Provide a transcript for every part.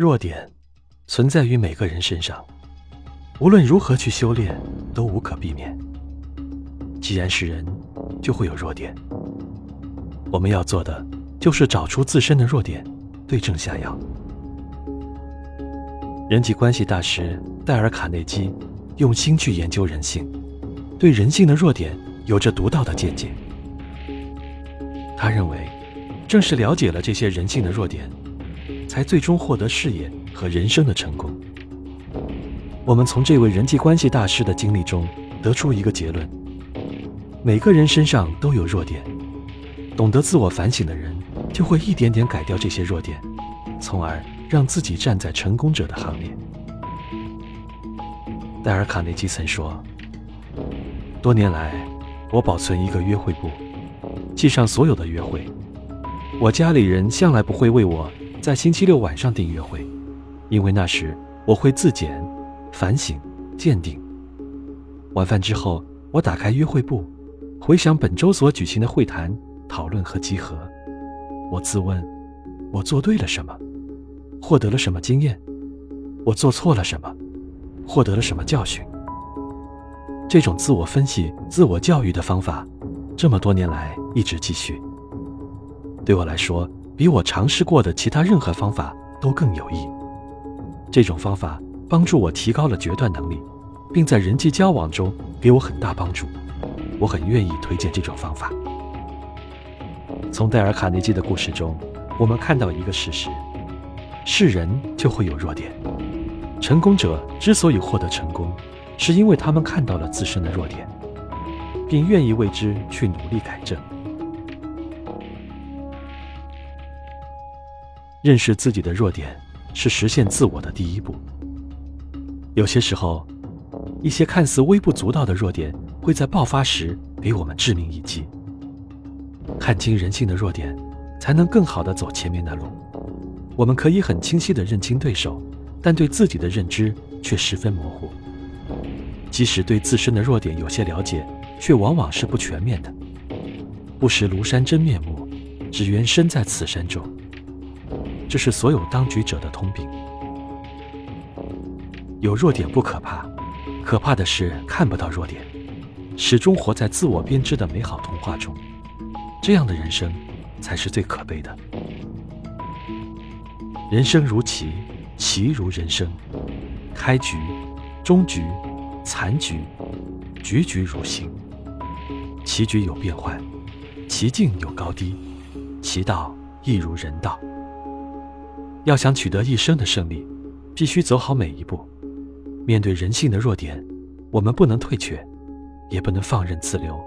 弱点存在于每个人身上，无论如何去修炼都无可避免。既然是人，就会有弱点。我们要做的就是找出自身的弱点，对症下药。人际关系大师戴尔·卡内基用心去研究人性，对人性的弱点有着独到的见解。他认为，正是了解了这些人性的弱点。才最终获得事业和人生的成功。我们从这位人际关系大师的经历中得出一个结论：每个人身上都有弱点，懂得自我反省的人就会一点点改掉这些弱点，从而让自己站在成功者的行列。戴尔·卡内基曾说：“多年来，我保存一个约会簿，记上所有的约会。我家里人向来不会为我。”在星期六晚上订约会，因为那时我会自检、反省、鉴定。晚饭之后，我打开约会簿，回想本周所举行的会谈、讨论和集合。我自问：我做对了什么？获得了什么经验？我做错了什么？获得了什么教训？这种自我分析、自我教育的方法，这么多年来一直继续。对我来说。比我尝试过的其他任何方法都更有益。这种方法帮助我提高了决断能力，并在人际交往中给我很大帮助。我很愿意推荐这种方法。从戴尔·卡内基的故事中，我们看到一个事实：是人就会有弱点。成功者之所以获得成功，是因为他们看到了自身的弱点，并愿意为之去努力改正。认识自己的弱点，是实现自我的第一步。有些时候，一些看似微不足道的弱点，会在爆发时给我们致命一击。看清人性的弱点，才能更好的走前面的路。我们可以很清晰的认清对手，但对自己的认知却十分模糊。即使对自身的弱点有些了解，却往往是不全面的。不识庐山真面目，只缘身在此山中。这是所有当局者的通病。有弱点不可怕，可怕的是看不到弱点，始终活在自我编织的美好童话中。这样的人生，才是最可悲的。人生如棋，棋如人生，开局、中局、残局，局局如新。棋局有变幻，棋境有高低，棋道亦如人道。要想取得一生的胜利，必须走好每一步。面对人性的弱点，我们不能退却，也不能放任自流，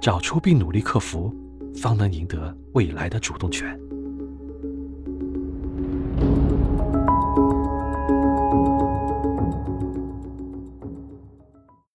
找出并努力克服，方能赢得未来的主动权。